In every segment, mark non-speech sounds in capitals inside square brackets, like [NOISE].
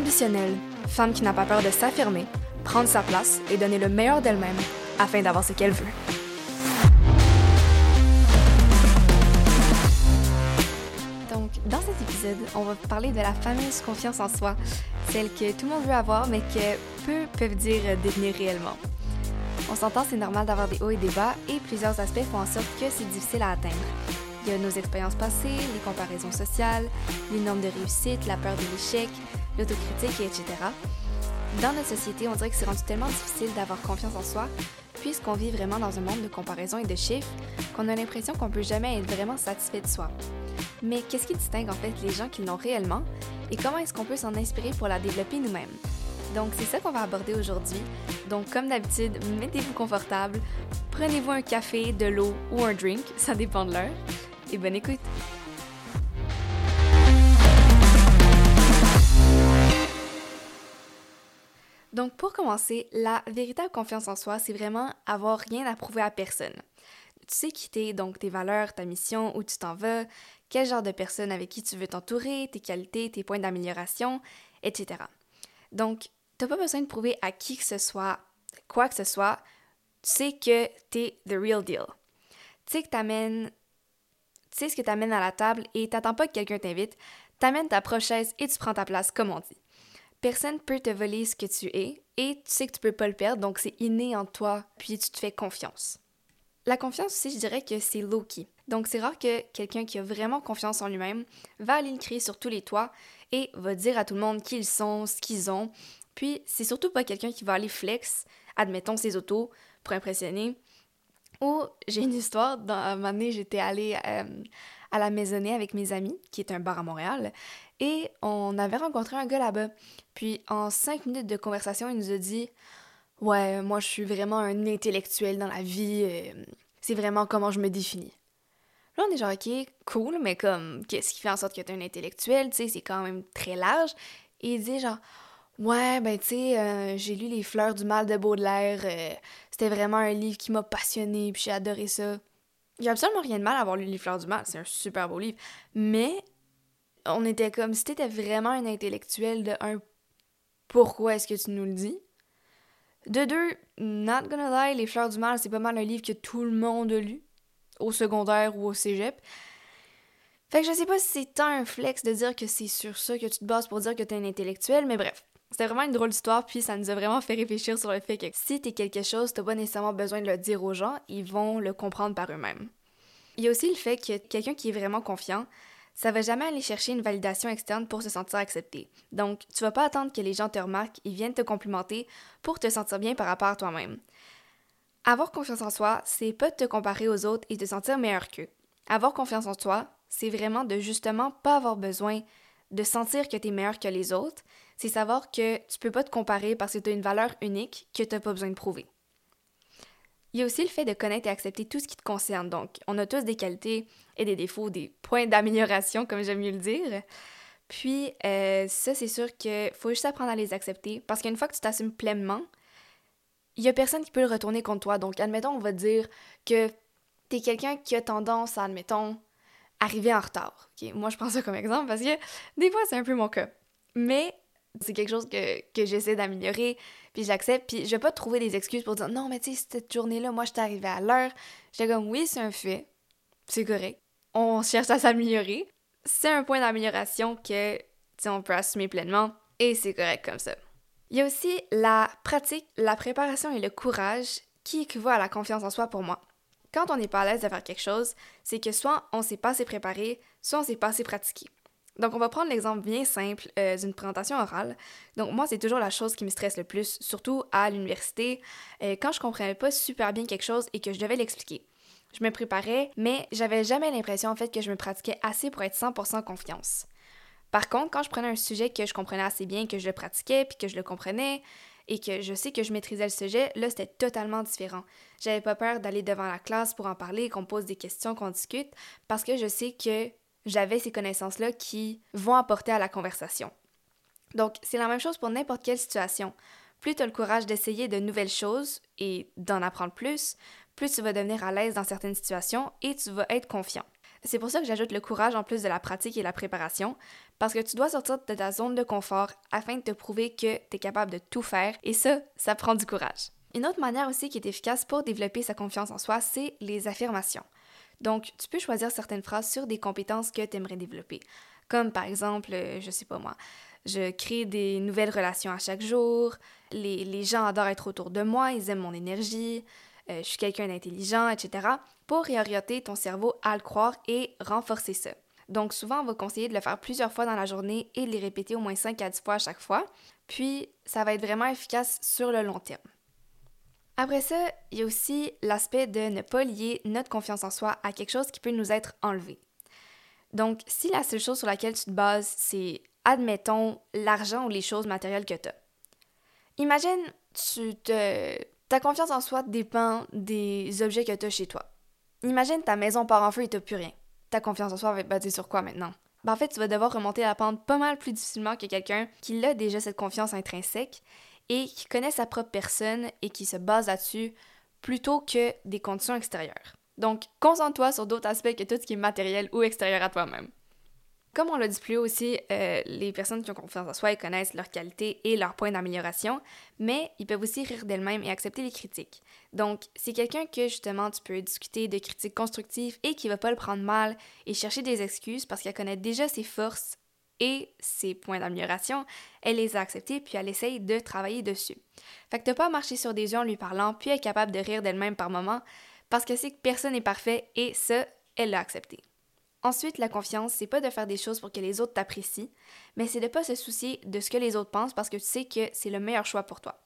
ambitionnelle, femme qui n'a pas peur de s'affirmer, prendre sa place et donner le meilleur d'elle-même afin d'avoir ce qu'elle veut. Donc, dans cet épisode, on va parler de la fameuse confiance en soi, celle que tout le monde veut avoir mais que peu peuvent dire détenir réellement. On s'entend, c'est normal d'avoir des hauts et des bas et plusieurs aspects font en sorte que c'est difficile à atteindre. Il y a nos expériences passées, les comparaisons sociales, les normes de réussite, la peur de l'échec, l'autocritique, etc. Dans notre société, on dirait que c'est rendu tellement difficile d'avoir confiance en soi, puisqu'on vit vraiment dans un monde de comparaison et de chiffres, qu'on a l'impression qu'on peut jamais être vraiment satisfait de soi. Mais qu'est-ce qui distingue en fait les gens qui l'ont réellement, et comment est-ce qu'on peut s'en inspirer pour la développer nous-mêmes? Donc c'est ça qu'on va aborder aujourd'hui. Donc comme d'habitude, mettez-vous confortable, prenez-vous un café, de l'eau ou un drink, ça dépend de l'heure, et bonne écoute! Donc pour commencer, la véritable confiance en soi, c'est vraiment avoir rien à prouver à personne. Tu sais qui t'es, donc tes valeurs, ta mission, où tu t'en vas, quel genre de personne avec qui tu veux t'entourer, tes qualités, tes points d'amélioration, etc. Donc, t'as pas besoin de prouver à qui que ce soit, quoi que ce soit, tu sais que t'es the real deal. Tu sais que t'amènes, tu sais ce que t'amènes à la table et t'attends pas que quelqu'un t'invite, t'amènes ta prochaine et tu prends ta place, comme on dit. Personne peut te voler ce que tu es et tu sais que tu peux pas le perdre, donc c'est inné en toi, puis tu te fais confiance. La confiance aussi, je dirais que c'est low-key. Donc c'est rare que quelqu'un qui a vraiment confiance en lui-même va aller le crier sur tous les toits et va dire à tout le monde qui ils sont, ce qu'ils ont. Puis c'est surtout pas quelqu'un qui va aller flex, admettons ses autos, pour impressionner. Ou j'ai une histoire, dans, un moment donné, j'étais allée euh, à la Maisonnée avec mes amis, qui est un bar à Montréal, et on avait rencontré un gars là-bas. Puis en cinq minutes de conversation, il nous a dit Ouais, moi je suis vraiment un intellectuel dans la vie, euh, c'est vraiment comment je me définis. Là, on est genre, ok, cool, mais comme, qu'est-ce qui fait en sorte que t'es un intellectuel, tu sais, c'est quand même très large. Et il dit genre, ouais, ben tu sais, euh, j'ai lu Les Fleurs du Mal de Baudelaire, euh, c'était vraiment un livre qui m'a passionné, puis j'ai adoré ça. Il a absolument rien de mal à avoir lu Les Fleurs du Mal, c'est un super beau livre. Mais on était comme si t'étais vraiment un intellectuel de un pourquoi est-ce que tu nous le dis? De deux not gonna lie les fleurs du mal c'est pas mal un livre que tout le monde a lu au secondaire ou au cégep fait que je sais pas si c'est tant un flex de dire que c'est sur ça que tu te bases pour dire que t'es un intellectuel mais bref c'était vraiment une drôle d'histoire, puis ça nous a vraiment fait réfléchir sur le fait que si t'es quelque chose, t'as pas nécessairement besoin de le dire aux gens, ils vont le comprendre par eux-mêmes. Il y a aussi le fait que quelqu'un qui est vraiment confiant, ça va jamais aller chercher une validation externe pour se sentir accepté. Donc, tu vas pas attendre que les gens te remarquent et viennent te complimenter pour te sentir bien par rapport à toi-même. Avoir confiance en soi, c'est pas de te comparer aux autres et te sentir meilleur qu'eux. Avoir confiance en toi, c'est vraiment de justement pas avoir besoin de sentir que tu es meilleur que les autres, c'est savoir que tu peux pas te comparer parce que tu as une valeur unique que tu pas besoin de prouver. Il y a aussi le fait de connaître et accepter tout ce qui te concerne. Donc, on a tous des qualités et des défauts, des points d'amélioration, comme j'aime mieux le dire. Puis, euh, ça, c'est sûr qu'il faut juste apprendre à les accepter parce qu'une fois que tu t'assumes pleinement, il y a personne qui peut le retourner contre toi. Donc, admettons, on va dire que tu es quelqu'un qui a tendance à, admettons, arriver en retard. Moi, je prends ça comme exemple parce que des fois, c'est un peu mon cas. Mais c'est quelque chose que, que j'essaie d'améliorer, puis j'accepte, puis je vais pas trouver des excuses pour dire non, mais tu sais, cette journée-là, moi, j'étais arrivée à l'heure. J'étais comme oui, c'est un fait, c'est correct. On cherche à s'améliorer. C'est un point d'amélioration que, tu on peut assumer pleinement, et c'est correct comme ça. Il y a aussi la pratique, la préparation et le courage qui équivaut à la confiance en soi pour moi. Quand on n'est pas à l'aise de faire quelque chose, c'est que soit on s'est pas assez préparé, soit on s'est pas assez pratiqué. Donc, on va prendre l'exemple bien simple euh, d'une présentation orale. Donc, moi, c'est toujours la chose qui me stresse le plus, surtout à l'université, euh, quand je comprenais pas super bien quelque chose et que je devais l'expliquer. Je me préparais, mais j'avais jamais l'impression en fait que je me pratiquais assez pour être 100% confiance. Par contre, quand je prenais un sujet que je comprenais assez bien, que je le pratiquais, puis que je le comprenais, et que je sais que je maîtrisais le sujet, là, c'était totalement différent. J'avais pas peur d'aller devant la classe pour en parler, qu'on pose des questions, qu'on discute, parce que je sais que j'avais ces connaissances-là qui vont apporter à la conversation. Donc, c'est la même chose pour n'importe quelle situation. Plus tu as le courage d'essayer de nouvelles choses et d'en apprendre plus, plus tu vas devenir à l'aise dans certaines situations et tu vas être confiant. C'est pour ça que j'ajoute le courage en plus de la pratique et la préparation, parce que tu dois sortir de ta zone de confort afin de te prouver que tu es capable de tout faire, et ça, ça prend du courage. Une autre manière aussi qui est efficace pour développer sa confiance en soi, c'est les affirmations. Donc, tu peux choisir certaines phrases sur des compétences que tu aimerais développer. Comme par exemple, euh, je sais pas moi, je crée des nouvelles relations à chaque jour, les, gens adorent être autour de moi, ils aiment mon énergie, euh, je suis quelqu'un d'intelligent, etc. Pour réorienter ton cerveau à le croire et renforcer ça. Donc souvent, on va conseiller de le faire plusieurs fois dans la journée et de les répéter au moins 5 à 10 fois à chaque fois. Puis, ça va être vraiment efficace sur le long terme. Après ça, il y a aussi l'aspect de ne pas lier notre confiance en soi à quelque chose qui peut nous être enlevé. Donc, si la seule chose sur laquelle tu te bases, c'est, admettons, l'argent ou les choses matérielles que tu as. Imagine, tu te... ta confiance en soi dépend des objets que tu as chez toi. Imagine ta maison part en feu et tu plus rien. Ta confiance en soi va être basée sur quoi maintenant? Ben, en fait, tu vas devoir remonter la pente pas mal plus difficilement que quelqu'un qui a déjà cette confiance intrinsèque et qui connaît sa propre personne et qui se base là-dessus plutôt que des conditions extérieures. Donc, concentre-toi sur d'autres aspects que tout ce qui est matériel ou extérieur à toi-même. Comme on l'a dit plus haut aussi, euh, les personnes qui ont confiance en soi, connaissent leurs qualités et leurs points d'amélioration, mais ils peuvent aussi rire d'elles-mêmes et accepter les critiques. Donc, c'est quelqu'un que justement tu peux discuter de critiques constructives et qui va pas le prendre mal et chercher des excuses parce qu'elle connaît déjà ses forces et ses points d'amélioration, elle les a acceptés puis elle essaye de travailler dessus. Fait que t'as pas marché sur des yeux en lui parlant puis elle est capable de rire d'elle-même par moments parce que c'est que personne n'est parfait et ça, elle l'a accepté. Ensuite, la confiance, c'est pas de faire des choses pour que les autres t'apprécient, mais c'est de pas se soucier de ce que les autres pensent parce que tu sais que c'est le meilleur choix pour toi.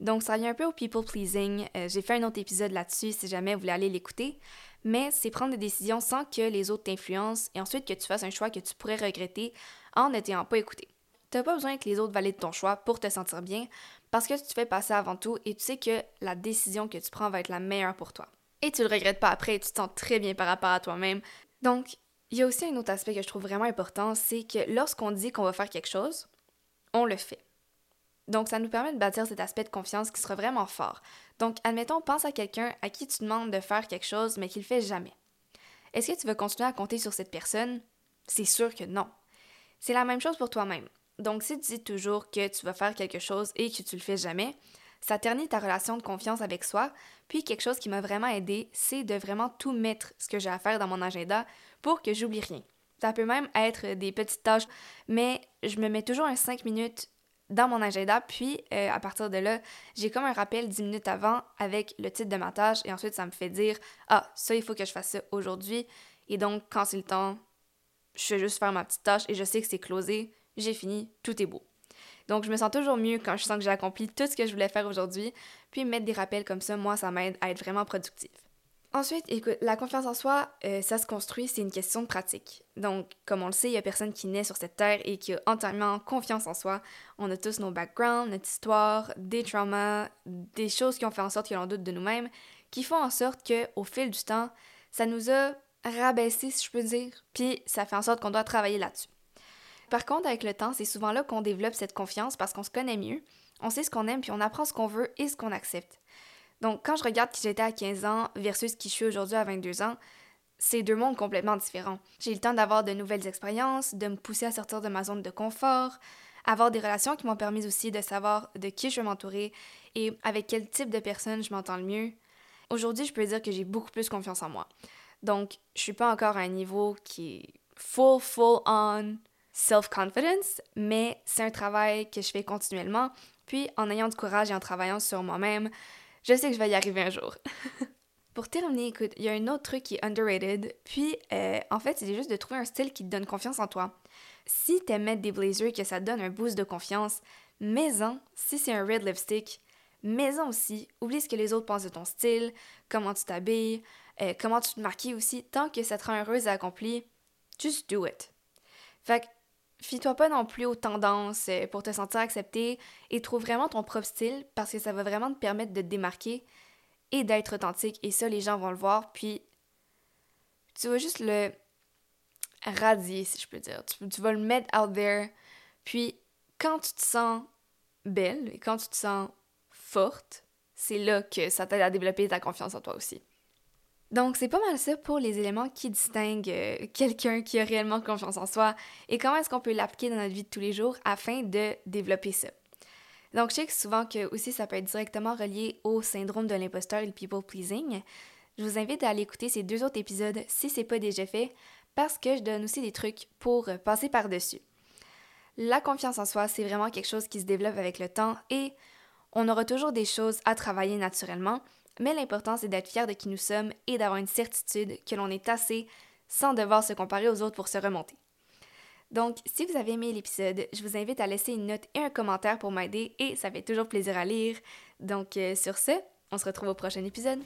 Donc, ça revient un peu au people pleasing. Euh, j'ai fait un autre épisode là-dessus si jamais vous voulez aller l'écouter mais c'est prendre des décisions sans que les autres t'influencent et ensuite que tu fasses un choix que tu pourrais regretter en ne t'ayant pas écouté. T'as pas besoin que les autres valident ton choix pour te sentir bien parce que tu fais passer avant tout et tu sais que la décision que tu prends va être la meilleure pour toi. Et tu le regrettes pas après, tu te sens très bien par rapport à toi-même. Donc, il y a aussi un autre aspect que je trouve vraiment important, c'est que lorsqu'on dit qu'on va faire quelque chose, on le fait. Donc, ça nous permet de bâtir cet aspect de confiance qui sera vraiment fort. Donc, admettons, pense à quelqu'un à qui tu demandes de faire quelque chose, mais qu'il ne fait jamais. Est-ce que tu veux continuer à compter sur cette personne? C'est sûr que non. C'est la même chose pour toi-même. Donc, si tu dis toujours que tu vas faire quelque chose et que tu le fais jamais, ça ternit ta relation de confiance avec soi. Puis, quelque chose qui m'a vraiment aidé, c'est de vraiment tout mettre ce que j'ai à faire dans mon agenda pour que j'oublie rien. Ça peut même être des petites tâches, mais je me mets toujours un 5 minutes dans mon agenda. Puis, euh, à partir de là, j'ai comme un rappel 10 minutes avant avec le titre de ma tâche. Et ensuite, ça me fait dire Ah, ça, il faut que je fasse ça aujourd'hui. Et donc, quand c'est le temps, je vais juste faire ma petite tâche et je sais que c'est closé. J'ai fini, tout est beau. Donc, je me sens toujours mieux quand je sens que j'ai accompli tout ce que je voulais faire aujourd'hui. Puis, mettre des rappels comme ça, moi, ça m'aide à être vraiment productif. Ensuite, écoute, la confiance en soi, euh, ça se construit, c'est une question de pratique. Donc, comme on le sait, il n'y a personne qui naît sur cette terre et qui a entièrement confiance en soi. On a tous nos backgrounds, notre histoire, des traumas, des choses qui ont fait en sorte que l'on doute de nous-mêmes, qui font en sorte que, au fil du temps, ça nous a rabaissé, si je peux dire, puis ça fait en sorte qu'on doit travailler là-dessus. Par contre, avec le temps, c'est souvent là qu'on développe cette confiance parce qu'on se connaît mieux, on sait ce qu'on aime, puis on apprend ce qu'on veut et ce qu'on accepte. Donc, quand je regarde qui j'étais à 15 ans versus qui je suis aujourd'hui à 22 ans, c'est deux mondes complètement différents. J'ai eu le temps d'avoir de nouvelles expériences, de me pousser à sortir de ma zone de confort, avoir des relations qui m'ont permis aussi de savoir de qui je veux m'entourer et avec quel type de personne je m'entends le mieux. Aujourd'hui, je peux dire que j'ai beaucoup plus confiance en moi. Donc, je suis pas encore à un niveau qui est full, full on self-confidence, mais c'est un travail que je fais continuellement. Puis, en ayant du courage et en travaillant sur moi-même, je sais que je vais y arriver un jour. [LAUGHS] Pour terminer, écoute, il y a un autre truc qui est underrated. Puis, euh, en fait, c'est juste de trouver un style qui te donne confiance en toi. Si t'aimes mettre des blazers et que ça donne un boost de confiance, mets-en. Si c'est un red lipstick, mets-en aussi. Oublie ce que les autres pensent de ton style, comment tu t'habilles, euh, comment tu te maquilles aussi. Tant que ça te rend heureuse et accomplie, just do it. Fait que Fie-toi pas non plus aux tendances euh, pour te sentir accepté et trouve vraiment ton propre style parce que ça va vraiment te permettre de te démarquer et d'être authentique. Et ça, les gens vont le voir. Puis, tu vas juste le radier, si je peux dire. Tu, vas le mettre out there. Puis, quand tu te sens belle et quand tu te sens forte, c'est là que ça t'aide à développer ta confiance en toi aussi. Donc, c'est pas mal ça pour les éléments qui distinguent euh, quelqu'un qui a réellement confiance en soi et comment est-ce qu'on peut l'appliquer dans notre vie de tous les jours afin de développer ça. Donc, je sais que souvent que aussi ça peut être directement relié au syndrome de l'imposteur et le people pleasing. Je vous invite à aller écouter ces deux autres épisodes si c'est pas déjà fait parce que je donne aussi des trucs pour passer par-dessus. La confiance en soi, c'est vraiment quelque chose qui se développe avec le temps et on aura toujours des choses à travailler naturellement, mais l'important, c'est d'être fier de qui nous sommes et d'avoir une certitude que l'on est assez sans devoir se comparer aux autres pour se remonter. Donc, si vous avez aimé l'épisode, je vous invite à laisser une note et un commentaire pour m'aider et ça fait toujours plaisir à lire. Donc, euh, sur ce, on se retrouve au prochain épisode.